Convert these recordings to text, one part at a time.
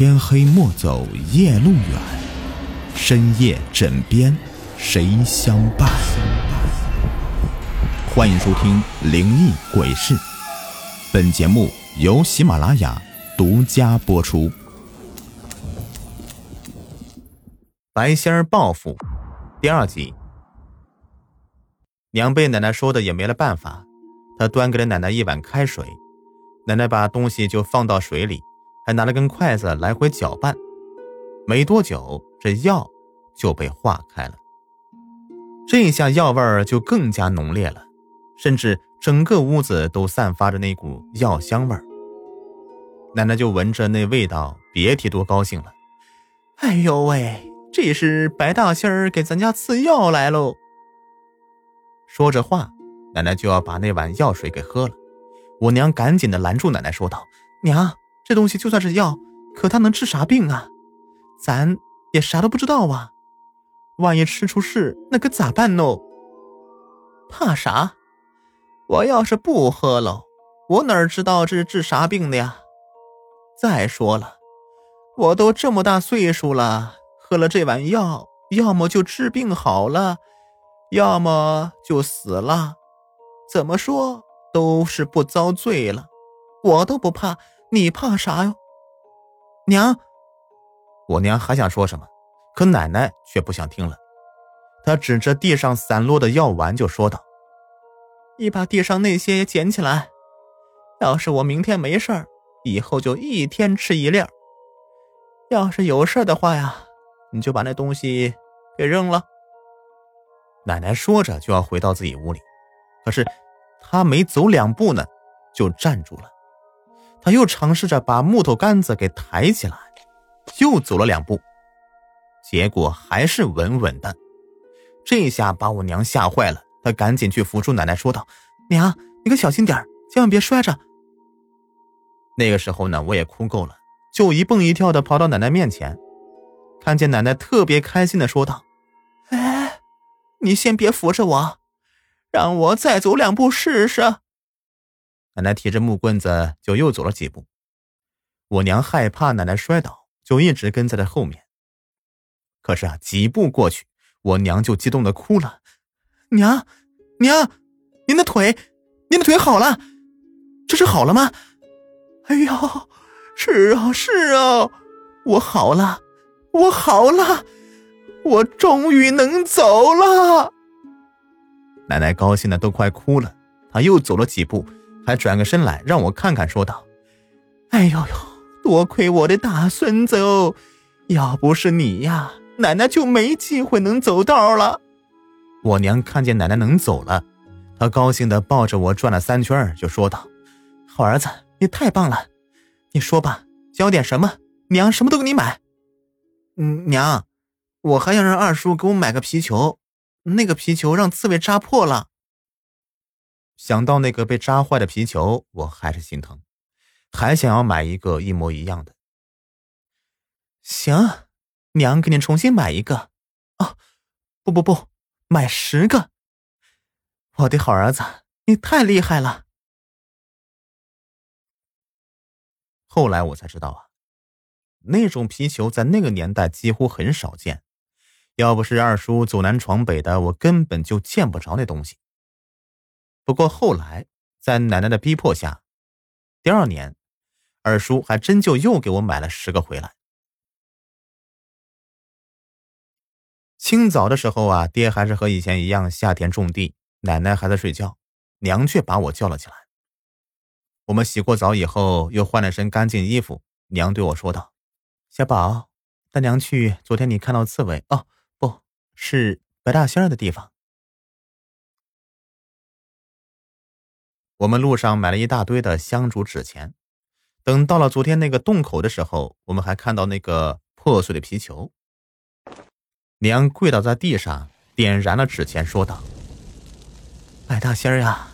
天黑莫走夜路远，深夜枕边谁相伴？欢迎收听《灵异鬼事》，本节目由喜马拉雅独家播出。白仙儿报复第二集，娘被奶奶说的也没了办法，她端给了奶奶一碗开水，奶奶把东西就放到水里。还拿了根筷子来回搅拌，没多久，这药就被化开了。这下药味儿就更加浓烈了，甚至整个屋子都散发着那股药香味儿。奶奶就闻着那味道，别提多高兴了。哎呦喂，这是白大仙儿给咱家赐药来喽！说着话，奶奶就要把那碗药水给喝了。我娘赶紧的拦住奶奶，说道：“娘。”这东西就算是药，可它能治啥病啊？咱也啥都不知道啊！万一吃出事，那可咋办呢？怕啥？我要是不喝喽，我哪知道这是治啥病的呀？再说了，我都这么大岁数了，喝了这碗药，要么就治病好了，要么就死了。怎么说都是不遭罪了，我都不怕。你怕啥哟，娘？我娘还想说什么，可奶奶却不想听了。她指着地上散落的药丸就说道：“你把地上那些也捡起来，要是我明天没事儿，以后就一天吃一粒儿；要是有事儿的话呀，你就把那东西给扔了。”奶奶说着就要回到自己屋里，可是她没走两步呢，就站住了。他又尝试着把木头杆子给抬起来，又走了两步，结果还是稳稳的。这下把我娘吓坏了，她赶紧去扶住奶奶，说道：“娘，你可小心点千万别摔着。”那个时候呢，我也哭够了，就一蹦一跳的跑到奶奶面前，看见奶奶特别开心的说道：“哎，你先别扶着我，让我再走两步试试。”奶奶提着木棍子就又走了几步，我娘害怕奶奶摔倒，就一直跟在她后面。可是啊，几步过去，我娘就激动的哭了：“娘，娘，您的腿，您的腿好了，这是好了吗？”“哎呦，是啊，是啊，我好了，我好了，我终于能走了。”奶奶高兴的都快哭了，她又走了几步。还转个身来让我看看，说道：“哎呦呦，多亏我的大孙子哦，要不是你呀，奶奶就没机会能走道了。”我娘看见奶奶能走了，她高兴的抱着我转了三圈，就说道：“好儿子，你太棒了，你说吧，要点什么，娘什么都给你买。”“嗯，娘，我还想让二叔给我买个皮球，那个皮球让刺猬扎破了。”想到那个被扎坏的皮球，我还是心疼，还想要买一个一模一样的。行，娘给你重新买一个。哦，不不不，买十个。我的好儿子，你太厉害了。后来我才知道啊，那种皮球在那个年代几乎很少见，要不是二叔走南闯北的，我根本就见不着那东西。不过后来，在奶奶的逼迫下，第二年，二叔还真就又给我买了十个回来。清早的时候啊，爹还是和以前一样下田种地，奶奶还在睡觉，娘却把我叫了起来。我们洗过澡以后，又换了身干净衣服，娘对我说道：“小宝，带娘去昨天你看到刺猬哦，不是白大仙儿的地方。”我们路上买了一大堆的香烛纸钱，等到了昨天那个洞口的时候，我们还看到那个破碎的皮球。娘跪倒在地上，点燃了纸钱，说道：“白大仙儿呀，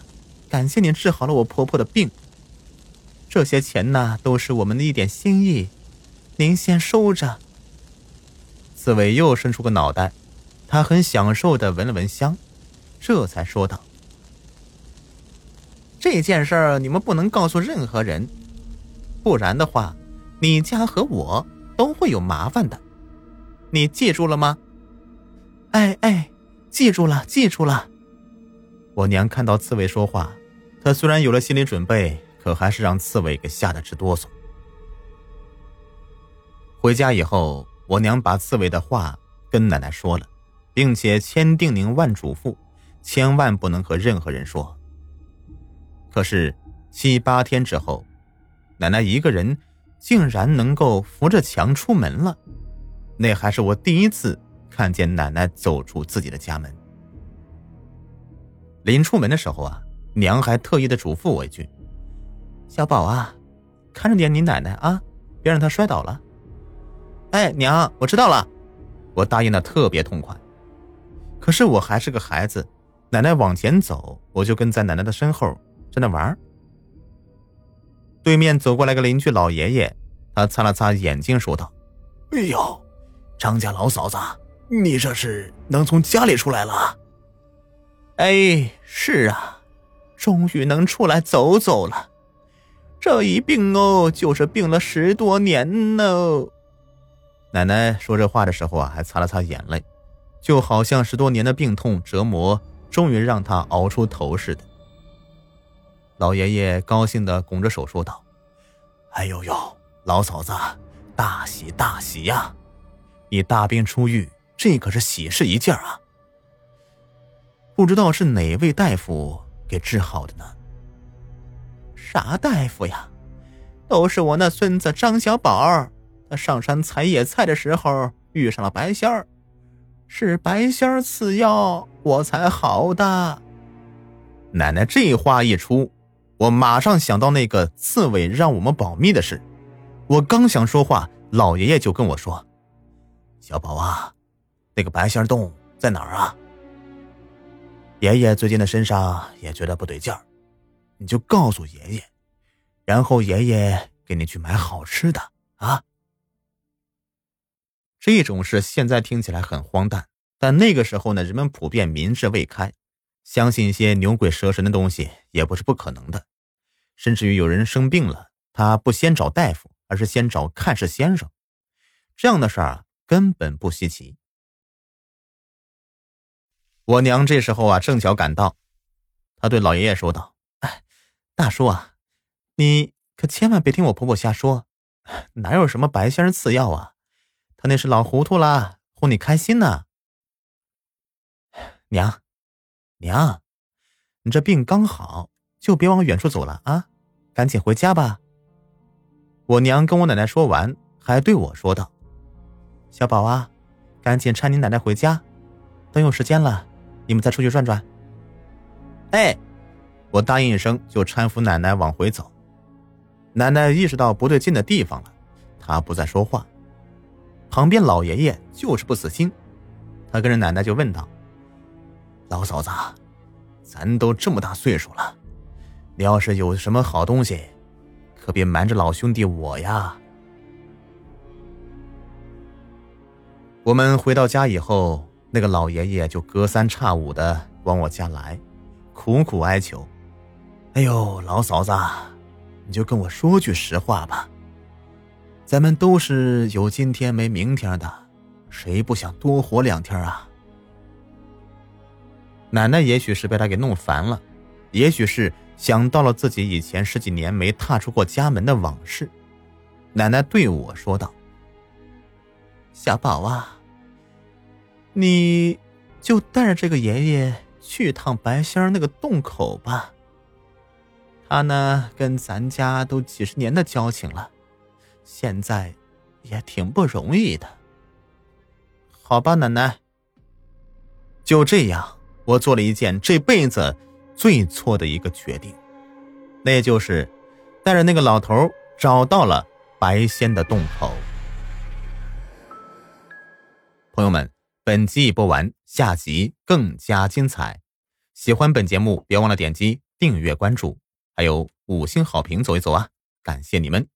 感谢你治好了我婆婆的病。这些钱呢，都是我们的一点心意，您先收着。”刺猬又伸出个脑袋，他很享受的闻了闻香，这才说道。这件事儿你们不能告诉任何人，不然的话，你家和我都会有麻烦的。你记住了吗？哎哎，记住了，记住了。我娘看到刺猬说话，她虽然有了心理准备，可还是让刺猬给吓得直哆嗦。回家以后，我娘把刺猬的话跟奶奶说了，并且千叮咛万嘱咐，千万不能和任何人说。可是七八天之后，奶奶一个人竟然能够扶着墙出门了，那还是我第一次看见奶奶走出自己的家门。临出门的时候啊，娘还特意的嘱咐我一句：“小宝啊，看着点你奶奶啊，别让她摔倒了。”哎，娘，我知道了，我答应的特别痛快。可是我还是个孩子，奶奶往前走，我就跟在奶奶的身后，在那玩。对面走过来个邻居老爷爷，他擦了擦眼睛，说道：“哎呦，张家老嫂子，你这是能从家里出来了？”“哎，是啊，终于能出来走走了。这一病哦，就是病了十多年呢。”奶奶说这话的时候啊，还擦了擦眼泪，就好像十多年的病痛折磨终于让她熬出头似的。老爷爷高兴的拱着手说道：“哎呦呦，老嫂子，大喜大喜呀！你大病初愈，这可是喜事一件啊！不知道是哪位大夫给治好的呢？啥大夫呀？都是我那孙子张小宝。”他上山采野菜的时候遇上了白仙儿，是白仙儿赐药，我才好的。奶奶这话一出，我马上想到那个刺猬让我们保密的事。我刚想说话，老爷爷就跟我说：“小宝啊，那个白仙洞在哪儿啊？”爷爷最近的身上也觉得不对劲儿，你就告诉爷爷，然后爷爷给你去买好吃的啊。这种事现在听起来很荒诞，但那个时候呢，人们普遍民智未开，相信一些牛鬼蛇神的东西也不是不可能的。甚至于有人生病了，他不先找大夫，而是先找看事先生，这样的事儿根本不稀奇。我娘这时候啊正巧赶到，她对老爷爷说道：“哎，大叔啊，你可千万别听我婆婆瞎说，哪有什么白仙人赐药啊。”他那是老糊涂了，哄你开心呢。娘，娘，你这病刚好，就别往远处走了啊，赶紧回家吧。我娘跟我奶奶说完，还对我说道：“小宝啊，赶紧搀你奶奶回家，等有时间了，你们再出去转转。”哎，我答应一声，就搀扶奶奶往回走。奶奶意识到不对劲的地方了，她不再说话。旁边老爷爷就是不死心，他跟着奶奶就问道：“老嫂子，咱都这么大岁数了，你要是有什么好东西，可别瞒着老兄弟我呀。”我们回到家以后，那个老爷爷就隔三差五的往我家来，苦苦哀求：“哎呦，老嫂子，你就跟我说句实话吧。”咱们都是有今天没明天的，谁不想多活两天啊？奶奶也许是被他给弄烦了，也许是想到了自己以前十几年没踏出过家门的往事，奶奶对我说道：“小宝啊，你就带着这个爷爷去趟白仙那个洞口吧。他呢，跟咱家都几十年的交情了。”现在也挺不容易的，好吧，奶奶。就这样，我做了一件这辈子最错的一个决定，那就是带着那个老头找到了白仙的洞口。朋友们，本集已播完，下集更加精彩。喜欢本节目，别忘了点击订阅、关注，还有五星好评，走一走啊！感谢你们。